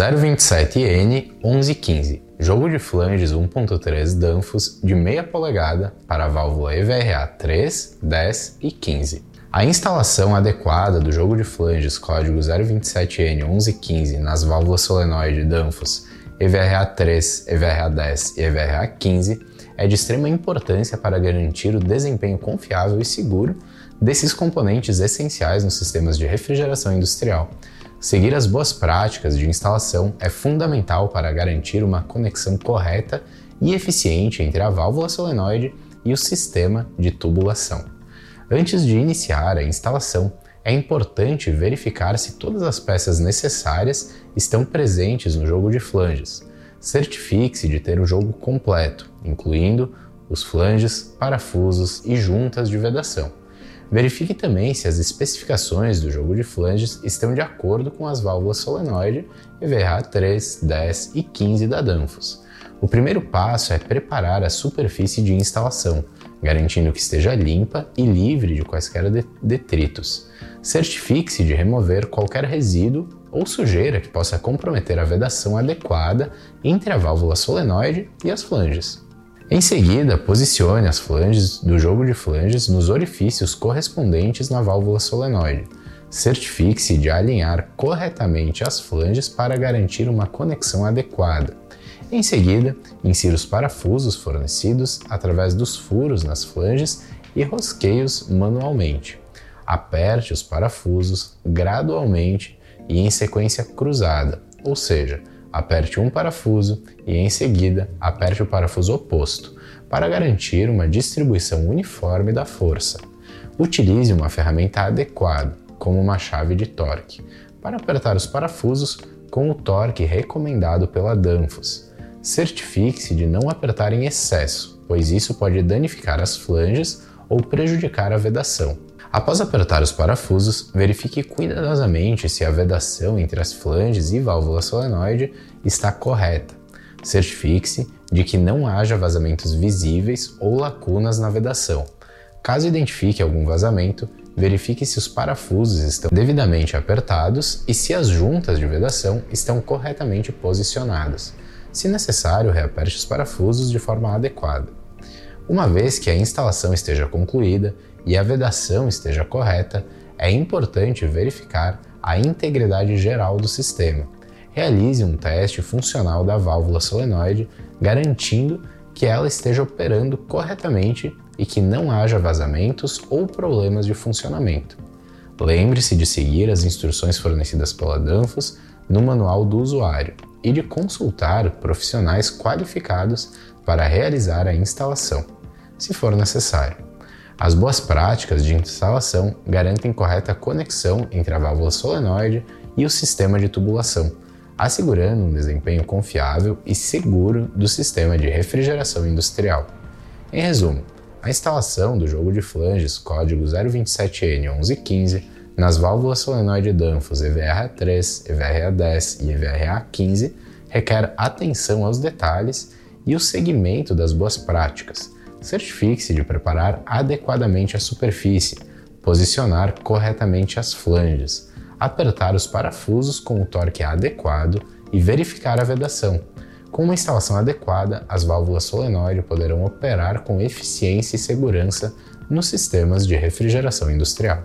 027N 1115, jogo de flanges 1.3 Danfoss de meia polegada para a válvula EVRA 3, 10 e 15. A instalação adequada do jogo de flanges código 027N 1115 nas válvulas solenoide Danfoss EVRA 3, EVRA 10 e EVRA 15 é de extrema importância para garantir o desempenho confiável e seguro desses componentes essenciais nos sistemas de refrigeração industrial. Seguir as boas práticas de instalação é fundamental para garantir uma conexão correta e eficiente entre a válvula solenoide e o sistema de tubulação. Antes de iniciar a instalação, é importante verificar se todas as peças necessárias estão presentes no jogo de flanges, certifique-se de ter o jogo completo, incluindo os flanges, parafusos e juntas de vedação. Verifique também se as especificações do jogo de flanges estão de acordo com as válvulas solenoide EVRA 3, 10 e 15 da Danfoss. O primeiro passo é preparar a superfície de instalação, garantindo que esteja limpa e livre de quaisquer detritos. Certifique-se de remover qualquer resíduo ou sujeira que possa comprometer a vedação adequada entre a válvula solenoide e as flanges. Em seguida, posicione as flanges do jogo de flanges nos orifícios correspondentes na válvula solenoide. Certifique-se de alinhar corretamente as flanges para garantir uma conexão adequada. Em seguida, insira os parafusos fornecidos através dos furos nas flanges e rosqueios manualmente. Aperte os parafusos gradualmente e em sequência cruzada, ou seja, aperte um parafuso e em seguida aperte o parafuso oposto, para garantir uma distribuição uniforme da força. Utilize uma ferramenta adequada, como uma chave de torque, para apertar os parafusos com o torque recomendado pela Danfoss. Certifique-se de não apertar em excesso, pois isso pode danificar as flanges ou prejudicar a vedação. Após apertar os parafusos, verifique cuidadosamente se a vedação entre as flanges e válvula solenoide está correta. Certifique-se de que não haja vazamentos visíveis ou lacunas na vedação. Caso identifique algum vazamento, verifique se os parafusos estão devidamente apertados e se as juntas de vedação estão corretamente posicionadas. Se necessário, reaperte os parafusos de forma adequada. Uma vez que a instalação esteja concluída, e a vedação esteja correta, é importante verificar a integridade geral do sistema. Realize um teste funcional da válvula solenoide, garantindo que ela esteja operando corretamente e que não haja vazamentos ou problemas de funcionamento. Lembre-se de seguir as instruções fornecidas pela Danfoss no manual do usuário e de consultar profissionais qualificados para realizar a instalação, se for necessário. As boas práticas de instalação garantem correta conexão entre a válvula solenoide e o sistema de tubulação, assegurando um desempenho confiável e seguro do sistema de refrigeração industrial. Em resumo, a instalação do jogo de flanges código 027N1115 nas válvulas solenoide Danfoss EVRA3, EVRA10 e EVRA15 requer atenção aos detalhes e o segmento das boas práticas, Certifique-se de preparar adequadamente a superfície, posicionar corretamente as flanges, apertar os parafusos com o torque adequado e verificar a vedação. Com uma instalação adequada, as válvulas solenoide poderão operar com eficiência e segurança nos sistemas de refrigeração industrial.